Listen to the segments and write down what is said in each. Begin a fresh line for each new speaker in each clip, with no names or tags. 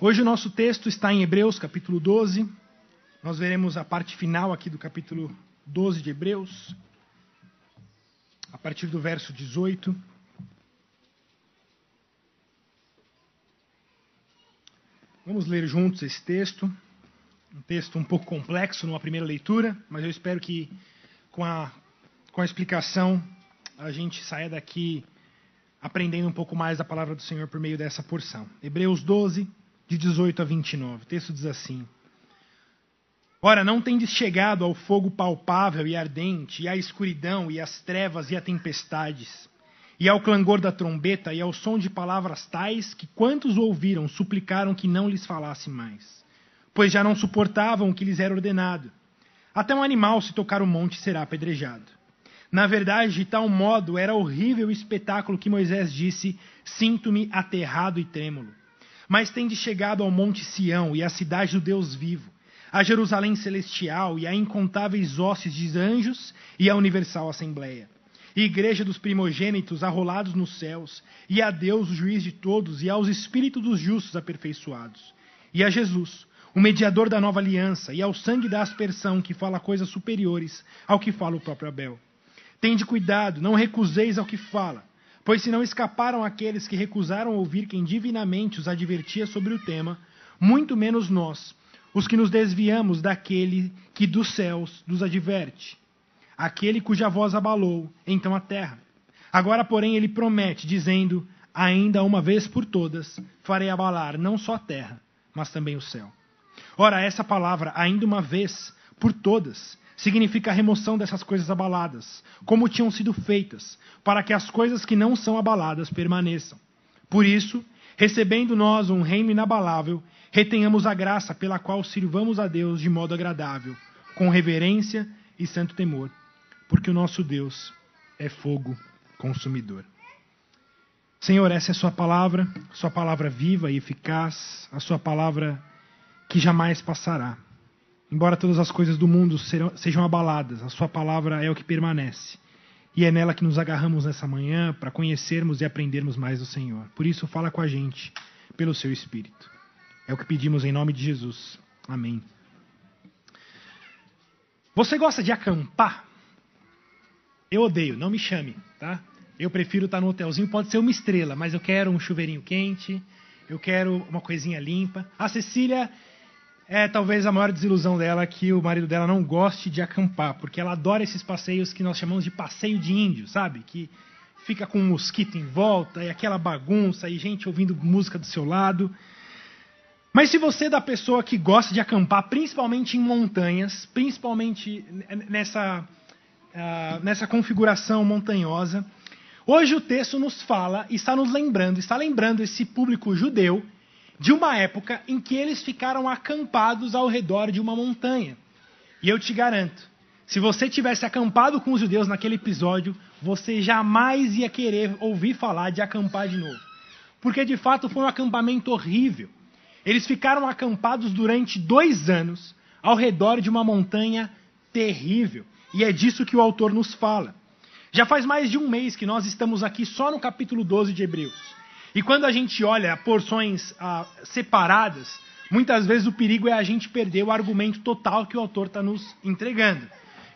Hoje o nosso texto está em Hebreus, capítulo 12. Nós veremos a parte final aqui do capítulo 12 de Hebreus, a partir do verso 18. Vamos ler juntos esse texto. Um texto um pouco complexo numa primeira leitura, mas eu espero que com a, com a explicação a gente saia daqui aprendendo um pouco mais da palavra do Senhor por meio dessa porção. Hebreus 12, de 18 a 29. O texto diz assim: Ora, não tendes chegado ao fogo palpável e ardente, e à escuridão, e às trevas, e à tempestades e ao clangor da trombeta e ao som de palavras tais que quantos ouviram suplicaram que não lhes falasse mais, pois já não suportavam o que lhes era ordenado. Até um animal, se tocar o monte, será apedrejado. Na verdade, de tal modo era horrível o espetáculo que Moisés disse: Sinto-me aterrado e trêmulo. Mas tende chegado ao monte Sião e à cidade do Deus vivo, a Jerusalém celestial e a incontáveis hostes de anjos e a universal assembleia e igreja dos primogênitos arrolados nos céus, e a Deus, o juiz de todos, e aos espíritos dos justos aperfeiçoados, e a Jesus, o mediador da nova aliança, e ao sangue da aspersão que fala coisas superiores ao que fala o próprio Abel. Tende cuidado, não recuseis ao que fala, pois se não escaparam aqueles que recusaram ouvir quem divinamente os advertia sobre o tema, muito menos nós, os que nos desviamos daquele que dos céus nos adverte aquele cuja voz abalou então a terra. Agora, porém, ele promete, dizendo: Ainda uma vez por todas farei abalar não só a terra, mas também o céu. Ora, essa palavra, ainda uma vez por todas, significa a remoção dessas coisas abaladas, como tinham sido feitas, para que as coisas que não são abaladas permaneçam. Por isso, recebendo nós um reino inabalável, retenhamos a graça pela qual sirvamos a Deus de modo agradável, com reverência e santo temor porque o nosso Deus é fogo consumidor. Senhor, essa é a Sua palavra, Sua palavra viva e eficaz, a Sua palavra que jamais passará. Embora todas as coisas do mundo sejam abaladas, a Sua palavra é o que permanece. E é nela que nos agarramos nessa manhã para conhecermos e aprendermos mais do Senhor. Por isso, fala com a gente pelo Seu Espírito. É o que pedimos em nome de Jesus. Amém. Você gosta de acampar? Eu odeio, não me chame, tá? Eu prefiro estar no hotelzinho, pode ser uma estrela, mas eu quero um chuveirinho quente, eu quero uma coisinha limpa. A Cecília é talvez a maior desilusão dela que o marido dela não goste de acampar, porque ela adora esses passeios que nós chamamos de passeio de índio, sabe? Que fica com um mosquito em volta e aquela bagunça e gente ouvindo música do seu lado. Mas se você é da pessoa que gosta de acampar, principalmente em montanhas, principalmente nessa ah, nessa configuração montanhosa. Hoje o texto nos fala está nos lembrando, está lembrando esse público judeu de uma época em que eles ficaram acampados ao redor de uma montanha. E eu te garanto, se você tivesse acampado com os judeus naquele episódio, você jamais ia querer ouvir falar de acampar de novo. Porque de fato foi um acampamento horrível. Eles ficaram acampados durante dois anos ao redor de uma montanha terrível. E é disso que o autor nos fala. Já faz mais de um mês que nós estamos aqui só no capítulo 12 de Hebreus. E quando a gente olha porções ah, separadas, muitas vezes o perigo é a gente perder o argumento total que o autor está nos entregando.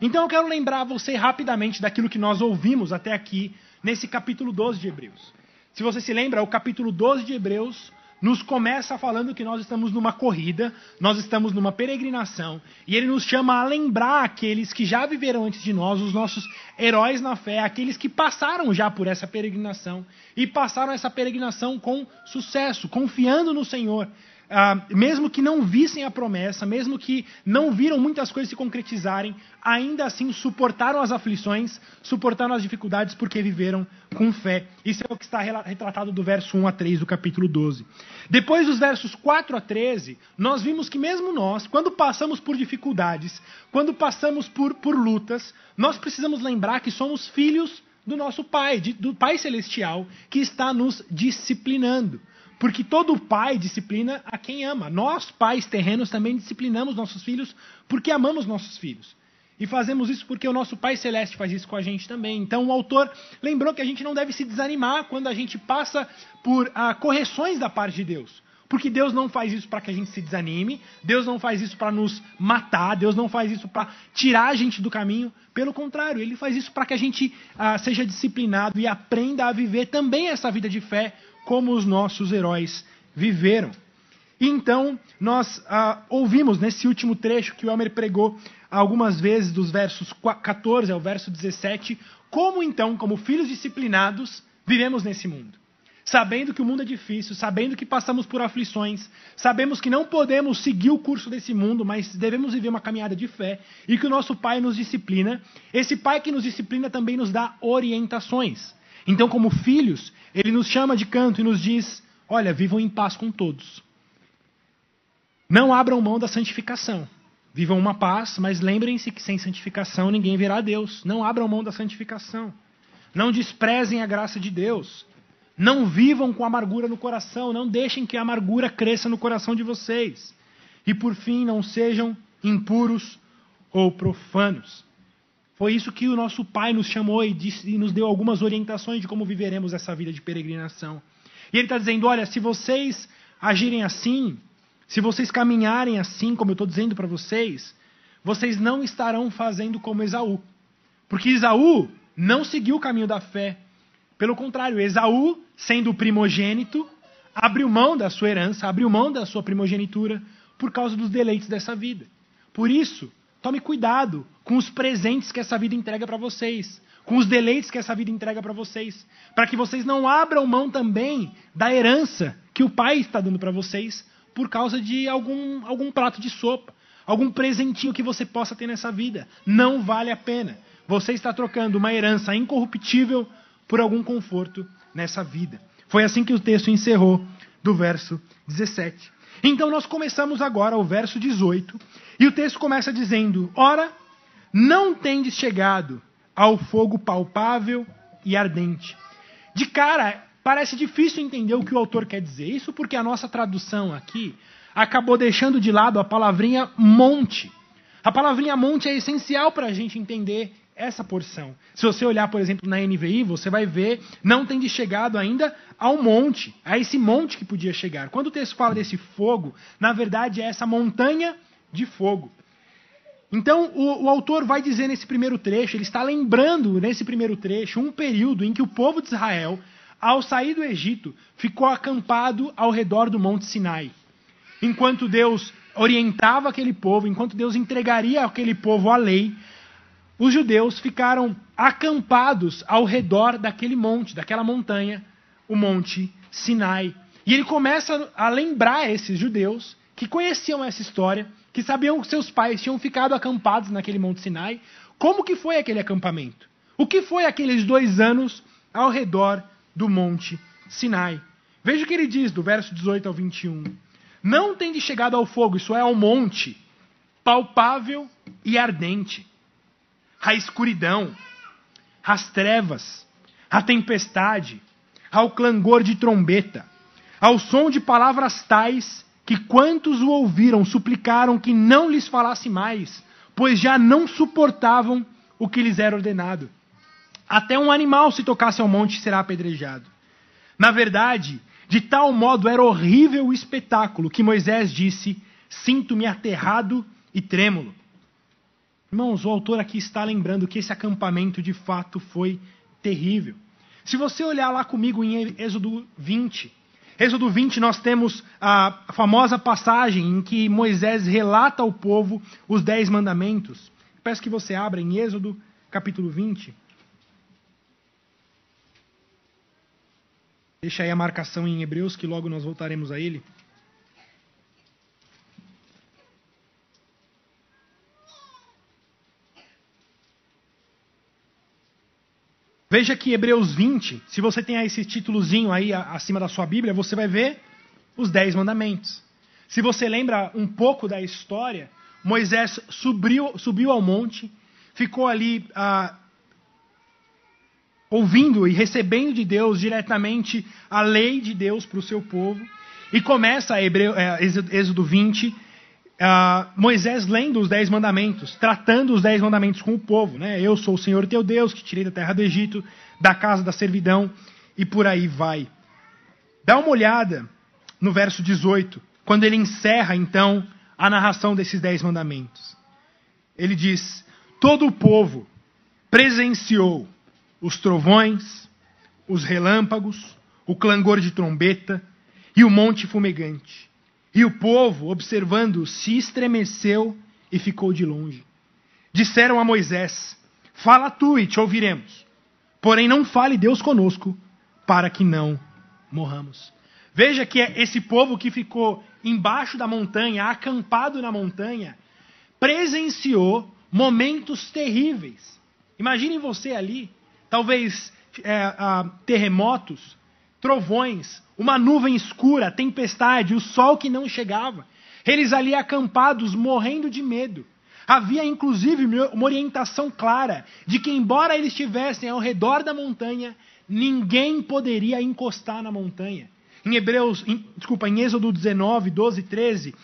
Então eu quero lembrar você rapidamente daquilo que nós ouvimos até aqui nesse capítulo 12 de Hebreus. Se você se lembra, o capítulo 12 de Hebreus nos começa falando que nós estamos numa corrida, nós estamos numa peregrinação, e ele nos chama a lembrar aqueles que já viveram antes de nós, os nossos heróis na fé, aqueles que passaram já por essa peregrinação e passaram essa peregrinação com sucesso, confiando no Senhor, ah, mesmo que não vissem a promessa, mesmo que não viram muitas coisas se concretizarem, ainda assim suportaram as aflições, suportaram as dificuldades porque viveram com fé. Isso é o que está retratado do verso 1 a 3 do capítulo 12. Depois dos versos 4 a 13, nós vimos que mesmo nós, quando passamos por dificuldades, quando passamos por, por lutas, nós precisamos lembrar que somos filhos do nosso Pai, do Pai Celestial, que está nos disciplinando. Porque todo pai disciplina a quem ama. Nós, pais terrenos, também disciplinamos nossos filhos porque amamos nossos filhos. E fazemos isso porque o nosso Pai Celeste faz isso com a gente também. Então o autor lembrou que a gente não deve se desanimar quando a gente passa por ah, correções da parte de Deus. Porque Deus não faz isso para que a gente se desanime, Deus não faz isso para nos matar, Deus não faz isso para tirar a gente do caminho. Pelo contrário, Ele faz isso para que a gente ah, seja disciplinado e aprenda a viver também essa vida de fé como os nossos heróis viveram. Então, nós ah, ouvimos nesse último trecho que o Elmer pregou algumas vezes, dos versos 14 ao verso 17, como então, como filhos disciplinados, vivemos nesse mundo. Sabendo que o mundo é difícil, sabendo que passamos por aflições, sabemos que não podemos seguir o curso desse mundo, mas devemos viver uma caminhada de fé e que o nosso Pai nos disciplina. Esse Pai que nos disciplina também nos dá orientações. Então, como filhos, ele nos chama de canto e nos diz: Olha, vivam em paz com todos. Não abram mão da santificação. Vivam uma paz, mas lembrem-se que sem santificação ninguém verá a Deus. Não abram mão da santificação. Não desprezem a graça de Deus. Não vivam com amargura no coração. Não deixem que a amargura cresça no coração de vocês. E por fim, não sejam impuros ou profanos. Foi isso que o nosso Pai nos chamou e, disse, e nos deu algumas orientações de como viveremos essa vida de peregrinação. E Ele está dizendo: olha, se vocês agirem assim, se vocês caminharem assim, como eu estou dizendo para vocês, vocês não estarão fazendo como Esaú. Porque Esaú não seguiu o caminho da fé. Pelo contrário, Esaú, sendo o primogênito, abriu mão da sua herança, abriu mão da sua primogenitura por causa dos deleites dessa vida. Por isso, tome cuidado com os presentes que essa vida entrega para vocês, com os deleites que essa vida entrega para vocês, para que vocês não abram mão também da herança que o Pai está dando para vocês, por causa de algum, algum prato de sopa, algum presentinho que você possa ter nessa vida. Não vale a pena. Você está trocando uma herança incorruptível por algum conforto nessa vida. Foi assim que o texto encerrou do verso 17. Então nós começamos agora o verso 18, e o texto começa dizendo: Ora, não tendes chegado ao fogo palpável e ardente. De cara, Parece difícil entender o que o autor quer dizer. Isso porque a nossa tradução aqui acabou deixando de lado a palavrinha monte. A palavrinha monte é essencial para a gente entender essa porção. Se você olhar, por exemplo, na NVI, você vai ver, não tem de chegado ainda ao monte, a esse monte que podia chegar. Quando o texto fala desse fogo, na verdade é essa montanha de fogo. Então, o, o, autor vai dizer nesse primeiro trecho, ele está lembrando nesse primeiro trecho um período em que o povo de Israel ao sair do Egito, ficou acampado ao redor do Monte Sinai. Enquanto Deus orientava aquele povo, enquanto Deus entregaria aquele povo a lei, os judeus ficaram acampados ao redor daquele monte, daquela montanha, o Monte Sinai. E ele começa a lembrar esses judeus que conheciam essa história, que sabiam que seus pais tinham ficado acampados naquele Monte Sinai, como que foi aquele acampamento? O que foi aqueles dois anos ao redor do Monte Sinai. Veja o que ele diz do verso 18 ao 21. Não tem de chegado ao fogo, isso é, ao monte, palpável e ardente, a escuridão, as trevas, a tempestade, ao clangor de trombeta, ao som de palavras tais que quantos o ouviram suplicaram que não lhes falasse mais, pois já não suportavam o que lhes era ordenado. Até um animal, se tocasse ao monte, será apedrejado. Na verdade, de tal modo era horrível o espetáculo que Moisés disse: Sinto-me aterrado e trêmulo. Irmãos, o autor aqui está lembrando que esse acampamento de fato foi terrível. Se você olhar lá comigo em Êxodo 20, Êxodo 20 nós temos a famosa passagem em que Moisés relata ao povo os dez mandamentos. Peço que você abra em Êxodo capítulo 20. Deixa aí a marcação em Hebreus, que logo nós voltaremos a ele. Veja que Hebreus 20, se você tem esse títulozinho aí acima da sua Bíblia, você vai ver os Dez Mandamentos. Se você lembra um pouco da história, Moisés subiu, subiu ao monte, ficou ali ah, ouvindo e recebendo de Deus diretamente a lei de Deus para o seu povo. E começa Hebreu, é, Êxodo 20, uh, Moisés lendo os dez mandamentos, tratando os dez mandamentos com o povo. Né? Eu sou o Senhor teu Deus, que tirei da terra do Egito, da casa da servidão, e por aí vai. Dá uma olhada no verso 18, quando ele encerra então a narração desses dez mandamentos. Ele diz: Todo o povo presenciou os trovões, os relâmpagos, o clangor de trombeta e o monte fumegante. E o povo, observando, se estremeceu e ficou de longe. Disseram a Moisés: Fala tu e te ouviremos. Porém, não fale Deus conosco, para que não morramos. Veja que é esse povo que ficou embaixo da montanha, acampado na montanha, presenciou momentos terríveis. Imaginem você ali, talvez é, terremotos, trovões, uma nuvem escura, tempestade, o sol que não chegava. Eles ali acampados, morrendo de medo. Havia inclusive uma orientação clara de que, embora eles estivessem ao redor da montanha, ninguém poderia encostar na montanha. Em Hebreus, em, desculpa, em Êxodo 19, 12, 13,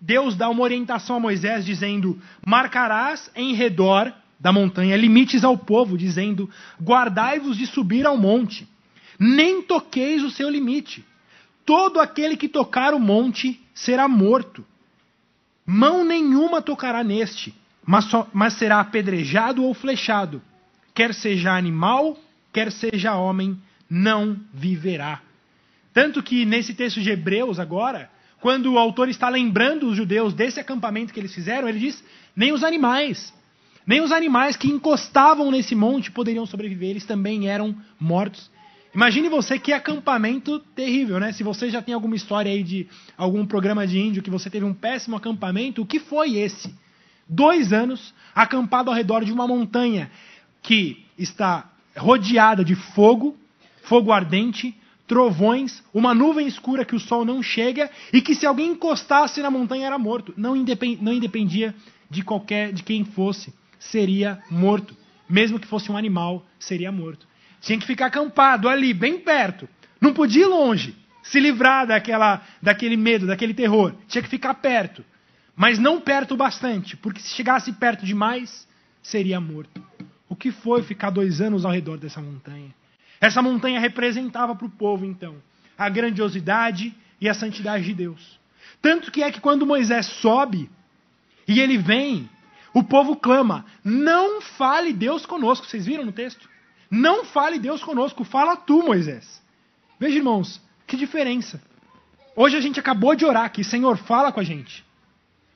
Deus dá uma orientação a Moisés dizendo: Marcarás em redor da montanha limites ao povo, dizendo: Guardai-vos de subir ao monte, nem toqueis o seu limite. Todo aquele que tocar o monte será morto. Mão nenhuma tocará neste, mas, só, mas será apedrejado ou flechado. Quer seja animal, quer seja homem, não viverá. Tanto que nesse texto de Hebreus agora, quando o autor está lembrando os judeus desse acampamento que eles fizeram, ele diz: nem os animais, nem os animais que encostavam nesse monte poderiam sobreviver, eles também eram mortos. Imagine você que acampamento terrível, né? Se você já tem alguma história aí de algum programa de índio que você teve um péssimo acampamento, o que foi esse? Dois anos acampado ao redor de uma montanha que está rodeada de fogo, fogo ardente, trovões, uma nuvem escura que o sol não chega e que se alguém encostasse na montanha era morto. Não independia de qualquer, de quem fosse, seria morto. Mesmo que fosse um animal, seria morto. Tinha que ficar acampado ali, bem perto. Não podia ir longe, se livrar daquela, daquele medo, daquele terror. Tinha que ficar perto. Mas não perto bastante, porque se chegasse perto demais, seria morto. O que foi ficar dois anos ao redor dessa montanha? Essa montanha representava para o povo, então, a grandiosidade e a santidade de Deus. Tanto que é que quando Moisés sobe e ele vem, o povo clama: Não fale Deus conosco. Vocês viram no texto? Não fale Deus conosco, fala tu, Moisés. Veja, irmãos, que diferença. Hoje a gente acabou de orar aqui, Senhor, fala com a gente.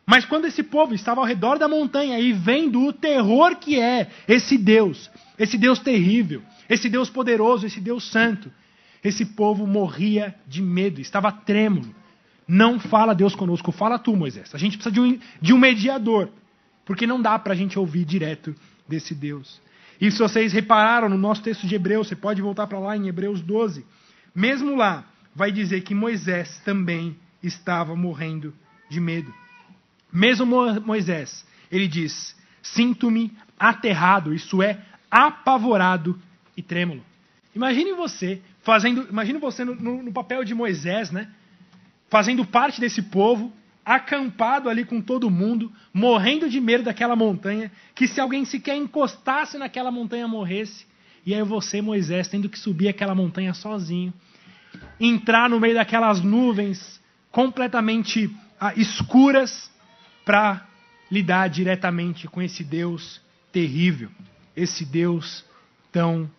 Mas quando esse povo estava ao redor da montanha e vendo o terror que é esse Deus, esse Deus terrível, esse Deus poderoso, esse Deus santo. Esse povo morria de medo, estava trêmulo. Não fala Deus conosco, fala tu, Moisés. A gente precisa de um, de um mediador, porque não dá para a gente ouvir direto desse Deus. E se vocês repararam no nosso texto de Hebreus, você pode voltar para lá em Hebreus 12. Mesmo lá, vai dizer que Moisés também estava morrendo de medo. Mesmo Moisés, ele diz: Sinto-me aterrado, isso é, apavorado e trêmulo. Imagine você fazendo, imagine você no, no, no papel de Moisés, né? Fazendo parte desse povo, acampado ali com todo mundo, morrendo de medo daquela montanha, que se alguém sequer encostasse naquela montanha morresse. E aí você, Moisés, tendo que subir aquela montanha sozinho, entrar no meio daquelas nuvens completamente ah, escuras para lidar diretamente com esse Deus terrível, esse Deus tão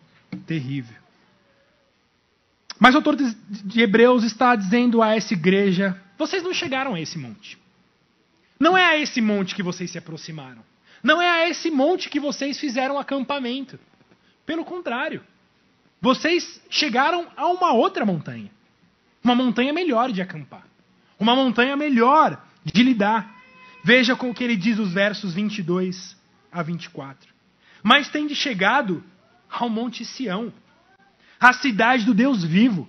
terrível. Mas o autor de Hebreus está dizendo a essa igreja: vocês não chegaram a esse monte. Não é a esse monte que vocês se aproximaram. Não é a esse monte que vocês fizeram acampamento. Pelo contrário, vocês chegaram a uma outra montanha. Uma montanha melhor de acampar. Uma montanha melhor de lidar. Veja com o que ele diz os versos 22 a 24. Mas tem de chegado ao Monte Sião, à cidade do Deus vivo,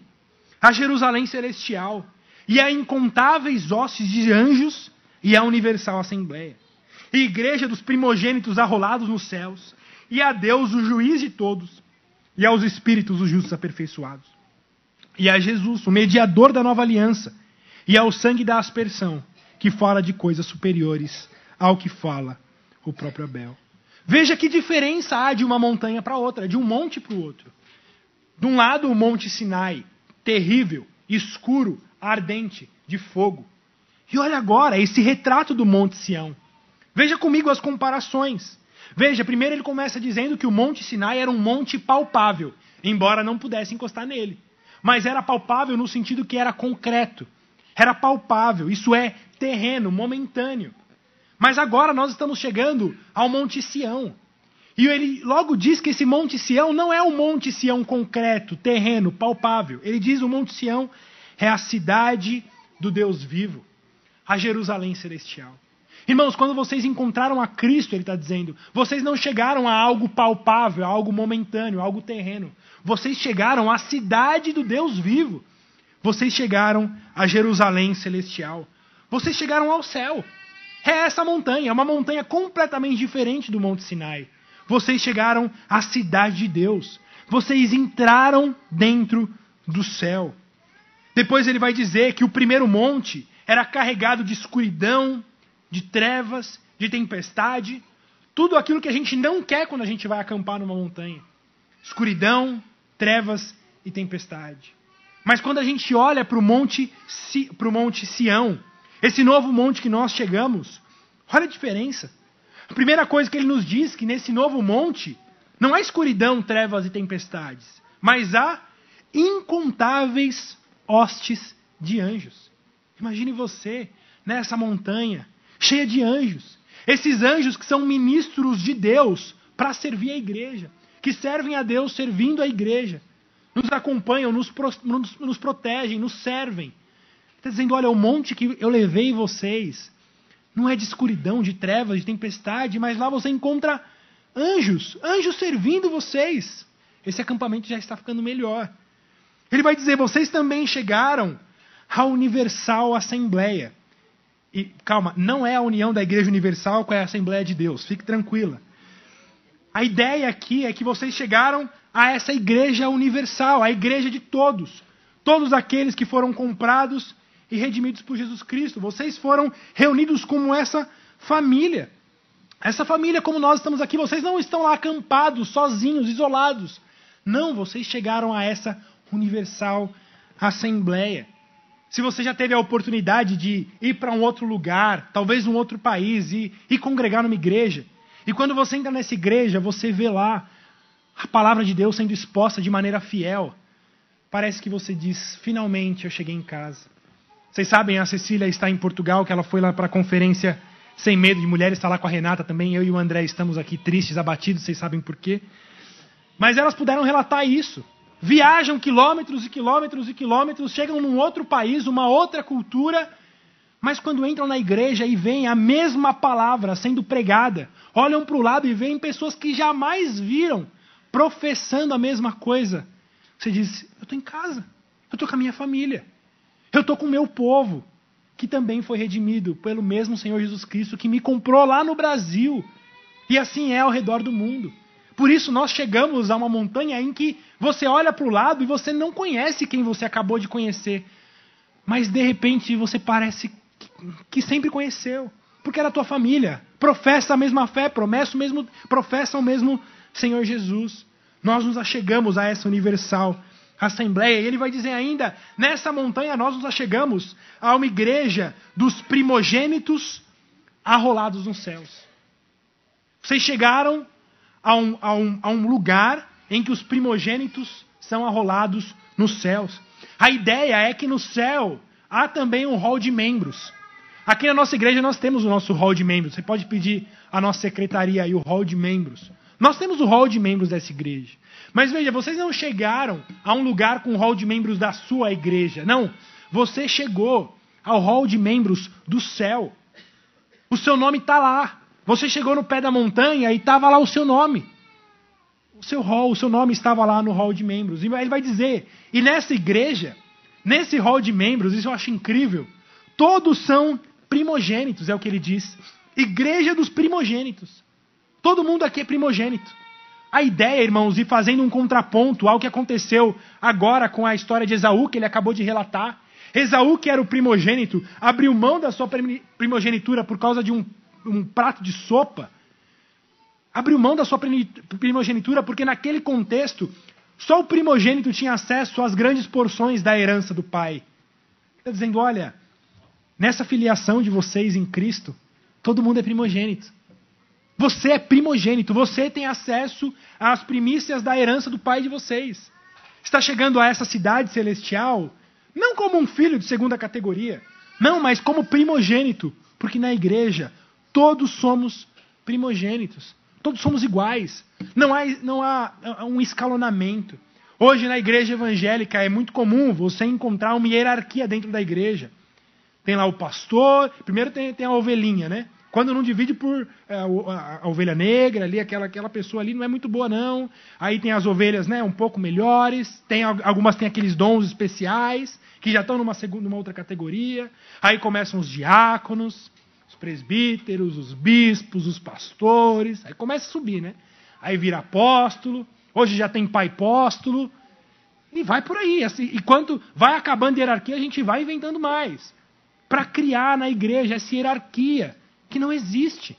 a Jerusalém celestial, e a incontáveis hostes de anjos e a universal assembleia, e igreja dos primogênitos arrolados nos céus, e a Deus, o juiz de todos, e aos espíritos os justos aperfeiçoados, e a Jesus, o mediador da nova aliança, e ao sangue da aspersão, que fala de coisas superiores ao que fala o próprio Abel. Veja que diferença há de uma montanha para outra, de um monte para o outro. De um lado, o Monte Sinai, terrível, escuro, ardente, de fogo. E olha agora esse retrato do Monte Sião. Veja comigo as comparações. Veja, primeiro ele começa dizendo que o Monte Sinai era um monte palpável, embora não pudesse encostar nele. Mas era palpável no sentido que era concreto. Era palpável, isso é terreno, momentâneo. Mas agora nós estamos chegando ao Monte Sião. E ele logo diz que esse Monte Sião não é o Monte Sião concreto, terreno, palpável. Ele diz o Monte Sião é a cidade do Deus vivo, a Jerusalém celestial. Irmãos, quando vocês encontraram a Cristo, ele está dizendo, vocês não chegaram a algo palpável, a algo momentâneo, a algo terreno. Vocês chegaram à cidade do Deus vivo. Vocês chegaram a Jerusalém celestial. Vocês chegaram ao céu. É essa montanha, é uma montanha completamente diferente do Monte Sinai. Vocês chegaram à cidade de Deus. Vocês entraram dentro do céu. Depois ele vai dizer que o primeiro monte era carregado de escuridão, de trevas, de tempestade, tudo aquilo que a gente não quer quando a gente vai acampar numa montanha. Escuridão, trevas e tempestade. Mas quando a gente olha para o monte, pro monte Sião, esse novo monte que nós chegamos, olha a diferença. A primeira coisa que ele nos diz que nesse novo monte não há escuridão, trevas e tempestades, mas há incontáveis hostes de anjos. Imagine você nessa montanha cheia de anjos. Esses anjos que são ministros de Deus para servir a igreja, que servem a Deus servindo a igreja, nos acompanham, nos, nos, nos protegem, nos servem. Está dizendo: olha, o monte que eu levei vocês não é de escuridão, de trevas, de tempestade, mas lá você encontra anjos, anjos servindo vocês. Esse acampamento já está ficando melhor. Ele vai dizer: vocês também chegaram à Universal Assembleia. E calma, não é a união da Igreja Universal com a Assembleia de Deus, fique tranquila. A ideia aqui é que vocês chegaram a essa Igreja Universal, a Igreja de todos. Todos aqueles que foram comprados e redimidos por Jesus Cristo. Vocês foram reunidos como essa família. Essa família, como nós estamos aqui, vocês não estão lá acampados, sozinhos, isolados. Não, vocês chegaram a essa universal assembleia. Se você já teve a oportunidade de ir para um outro lugar, talvez um outro país, e, e congregar numa igreja, e quando você entra nessa igreja, você vê lá a palavra de Deus sendo exposta de maneira fiel, parece que você diz: finalmente eu cheguei em casa. Vocês sabem, a Cecília está em Portugal, que ela foi lá para a conferência Sem Medo de Mulheres, está lá com a Renata também. Eu e o André estamos aqui tristes, abatidos, vocês sabem por quê. Mas elas puderam relatar isso viajam quilômetros e quilômetros e quilômetros, chegam num outro país, uma outra cultura, mas quando entram na igreja e veem a mesma palavra sendo pregada, olham para o lado e veem pessoas que jamais viram professando a mesma coisa. Você diz: Eu estou em casa, eu estou com a minha família, eu estou com o meu povo, que também foi redimido pelo mesmo Senhor Jesus Cristo que me comprou lá no Brasil. E assim é ao redor do mundo. Por isso nós chegamos a uma montanha em que você olha para o lado e você não conhece quem você acabou de conhecer. Mas de repente você parece que sempre conheceu. Porque era tua família. Professa a mesma fé, promessa o mesmo, professa o mesmo Senhor Jesus. Nós nos achegamos a essa universal assembleia. E ele vai dizer ainda: nessa montanha nós nos achegamos a uma igreja dos primogênitos arrolados nos céus. Vocês chegaram a um, a um, a um lugar em que os primogênitos são arrolados nos céus. A ideia é que no céu há também um hall de membros. Aqui na nossa igreja nós temos o nosso hall de membros. Você pode pedir à nossa secretaria aí o hall de membros. Nós temos o hall de membros dessa igreja. Mas veja, vocês não chegaram a um lugar com o hall de membros da sua igreja. Não. Você chegou ao hall de membros do céu. O seu nome está lá. Você chegou no pé da montanha e estava lá o seu nome. O seu hall, o seu nome estava lá no hall de membros. E ele vai dizer, e nessa igreja, nesse hall de membros, isso eu acho incrível, todos são primogênitos, é o que ele diz. Igreja dos primogênitos. Todo mundo aqui é primogênito. A ideia, irmãos, e fazendo um contraponto ao que aconteceu agora com a história de Esaú, que ele acabou de relatar. Esaú, que era o primogênito, abriu mão da sua primogenitura por causa de um um prato de sopa, abriu mão da sua primogenitura, porque naquele contexto, só o primogênito tinha acesso às grandes porções da herança do pai. Está dizendo: olha, nessa filiação de vocês em Cristo, todo mundo é primogênito. Você é primogênito, você tem acesso às primícias da herança do pai de vocês. Está chegando a essa cidade celestial, não como um filho de segunda categoria, não, mas como primogênito, porque na igreja todos somos primogênitos, todos somos iguais, não há, não há um escalonamento. Hoje na igreja evangélica é muito comum você encontrar uma hierarquia dentro da igreja. Tem lá o pastor, primeiro tem, tem a ovelhinha, né? Quando não divide por é, a, a, ovelha negra ali, aquela, aquela pessoa ali não é muito boa não. Aí tem as ovelhas, né, um pouco melhores. Tem algumas têm aqueles dons especiais que já estão numa segunda, numa outra categoria. Aí começam os diáconos, os presbíteros, os bispos, os pastores. Aí começa a subir, né? Aí vira apóstolo. Hoje já tem pai apóstolo. E vai por aí. Assim, e quando vai acabando a hierarquia, a gente vai inventando mais. Para criar na igreja essa hierarquia que não existe.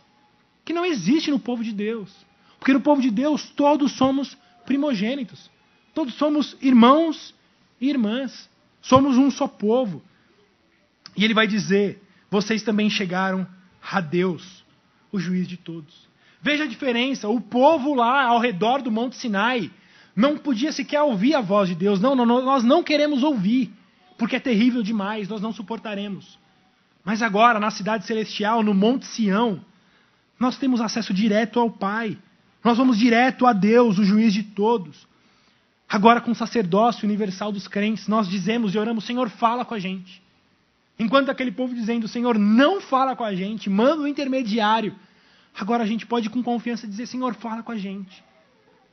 Que não existe no povo de Deus. Porque no povo de Deus todos somos primogênitos. Todos somos irmãos e irmãs. Somos um só povo. E ele vai dizer: vocês também chegaram a Deus, o juiz de todos. Veja a diferença. O povo lá ao redor do Monte Sinai não podia sequer ouvir a voz de Deus. Não, não, nós não queremos ouvir, porque é terrível demais, nós não suportaremos. Mas agora, na cidade celestial, no Monte Sião, nós temos acesso direto ao Pai. Nós vamos direto a Deus, o juiz de todos. Agora, com o sacerdócio universal dos crentes, nós dizemos e oramos: Senhor, fala com a gente. Enquanto aquele povo dizendo: Senhor, não fala com a gente, manda o um intermediário. Agora a gente pode com confiança dizer: Senhor, fala com a gente.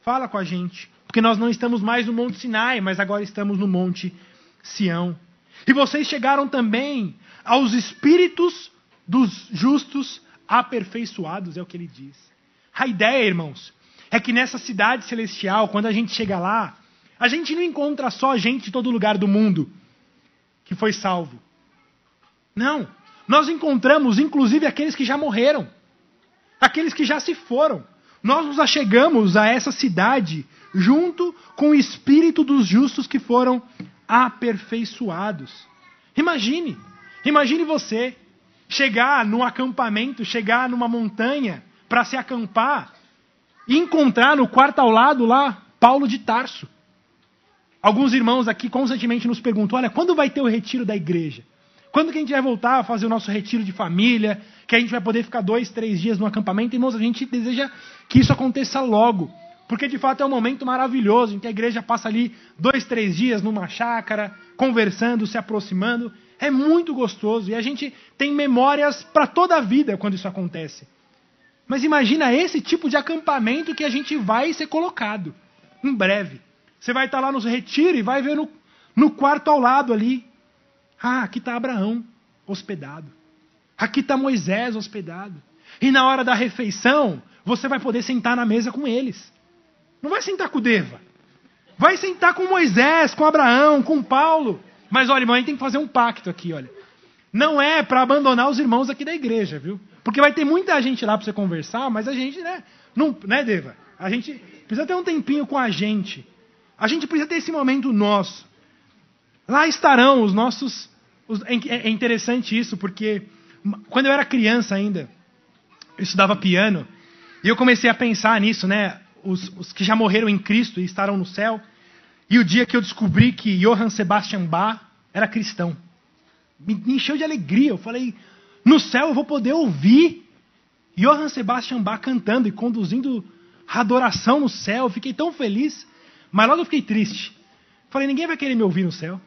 Fala com a gente. Porque nós não estamos mais no Monte Sinai, mas agora estamos no Monte Sião. E vocês chegaram também aos espíritos dos justos aperfeiçoados, é o que ele diz. A ideia, irmãos, é que nessa cidade celestial, quando a gente chega lá, a gente não encontra só gente de todo lugar do mundo que foi salvo. Não. Nós encontramos, inclusive, aqueles que já morreram, aqueles que já se foram. Nós nos achegamos a essa cidade junto com o espírito dos justos que foram aperfeiçoados. Imagine, imagine você chegar num acampamento, chegar numa montanha para se acampar e encontrar no quarto ao lado lá Paulo de Tarso. Alguns irmãos aqui constantemente nos perguntam: olha, quando vai ter o retiro da igreja? Quando que a gente vai voltar a fazer o nosso retiro de família? Que a gente vai poder ficar dois, três dias no acampamento? Irmãos, a gente deseja que isso aconteça logo. Porque de fato é um momento maravilhoso em que a igreja passa ali dois, três dias numa chácara, conversando, se aproximando. É muito gostoso e a gente tem memórias para toda a vida quando isso acontece. Mas imagina esse tipo de acampamento que a gente vai ser colocado em breve. Você vai estar lá no retiro e vai ver no, no quarto ao lado ali. Ah, aqui está Abraão hospedado. Aqui está Moisés hospedado. E na hora da refeição, você vai poder sentar na mesa com eles. Não vai sentar com o Deva. Vai sentar com Moisés, com Abraão, com Paulo. Mas olha, gente tem que fazer um pacto aqui, olha. Não é para abandonar os irmãos aqui da igreja, viu? Porque vai ter muita gente lá para você conversar, mas a gente, né? Não, né, Deva? A gente precisa ter um tempinho com a gente. A gente precisa ter esse momento nosso. Lá estarão os nossos. Os, é, é interessante isso, porque quando eu era criança ainda, eu estudava piano, e eu comecei a pensar nisso, né? os, os, que já morreram em Cristo e estarão no céu. E o dia que eu descobri que Johann Sebastian Bach era cristão. Me, encheu de alegria. Eu falei, no céu eu vou poder ouvir Johann Sebastian Bach cantando e conduzindo adoração no céu. Eu fiquei tão feliz. Mas logo eu fiquei triste. Falei, ninguém vai querer me ouvir no céu.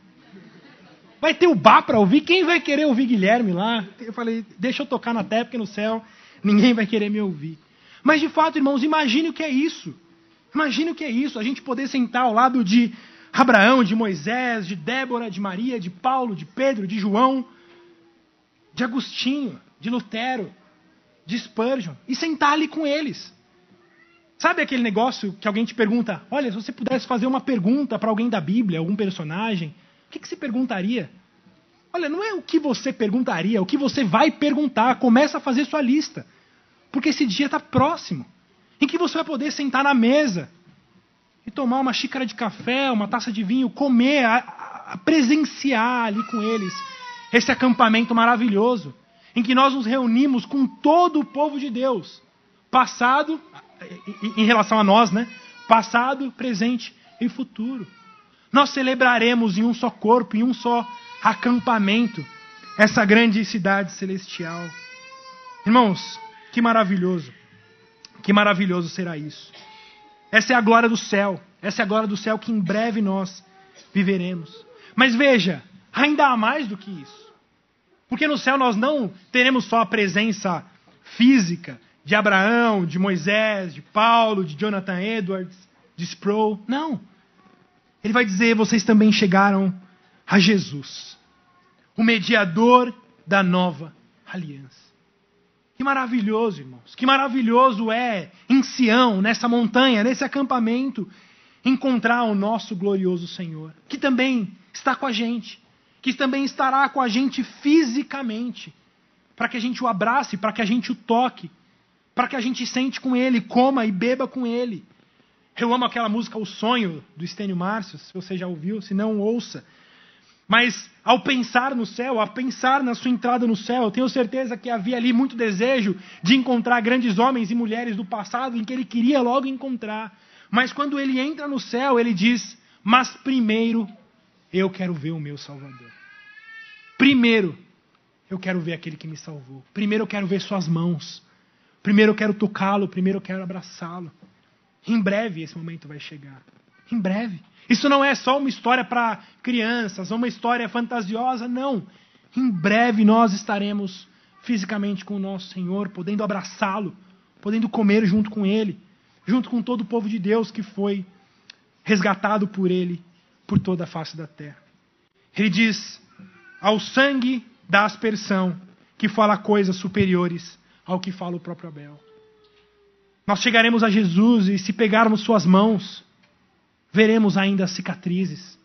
Vai ter o Bach para ouvir? Quem vai querer ouvir Guilherme lá? Eu falei, deixa eu tocar na terra, porque no céu ninguém vai querer me ouvir. Mas de fato, irmãos, imagine o que é isso. Imagine o que é isso, a gente poder sentar ao lado de Abraão, de Moisés, de Débora, de Maria, de Paulo, de Pedro, de João, de Agostinho, de Lutero, de Spurgeon, e sentar ali com eles. Sabe aquele negócio que alguém te pergunta: olha, se você pudesse fazer uma pergunta para alguém da Bíblia, algum personagem, o que, que você perguntaria? Olha, não é o que você perguntaria, é o que você vai perguntar. Começa a fazer sua lista. Porque esse dia está próximo em que você vai poder sentar na mesa e tomar uma xícara de café, uma taça de vinho, comer, a, a presenciar ali com eles esse acampamento maravilhoso, em que nós nos reunimos com todo o povo de Deus, passado, em relação a nós, né? Passado, presente e futuro. Nós celebraremos em um só corpo, em um só acampamento, essa grande cidade celestial. Irmãos, que maravilhoso. Que maravilhoso será isso. Essa é a glória do céu. Essa é a glória do céu que em breve nós viveremos. Mas veja, ainda há mais do que isso. Porque no céu nós não teremos só a presença física de Abraão, de Moisés, de Paulo, de Jonathan Edwards, de Sproul. Não. Ele vai dizer: vocês também chegaram a Jesus, o mediador da nova aliança. Que maravilhoso, irmãos. Que maravilhoso é em Sião, nessa montanha, nesse acampamento, encontrar o nosso glorioso Senhor, que também está com a gente, que também estará com a gente fisicamente, para que a gente o abrace, para que a gente o toque, para que a gente sente com ele, coma e beba com ele. Eu amo aquela música O Sonho, do Estênio Márcio, se você já ouviu, se não, ouça. Mas ao pensar no céu, a pensar na sua entrada no céu, eu tenho certeza que havia ali muito desejo de encontrar grandes homens e mulheres do passado em que ele queria logo encontrar. Mas quando ele entra no céu, ele diz: Mas primeiro eu quero ver o meu Salvador. Primeiro eu quero ver aquele que me salvou. Primeiro eu quero ver suas mãos. Primeiro eu quero tocá-lo. Primeiro eu quero abraçá-lo. Em breve esse momento vai chegar. Em breve. Isso não é só uma história para crianças, uma história fantasiosa, não. Em breve nós estaremos fisicamente com o nosso Senhor, podendo abraçá-lo, podendo comer junto com Ele, junto com todo o povo de Deus que foi resgatado por Ele por toda a face da terra. Ele diz: ao sangue da aspersão, que fala coisas superiores ao que fala o próprio Abel. Nós chegaremos a Jesus e, se pegarmos Suas mãos, veremos ainda as cicatrizes,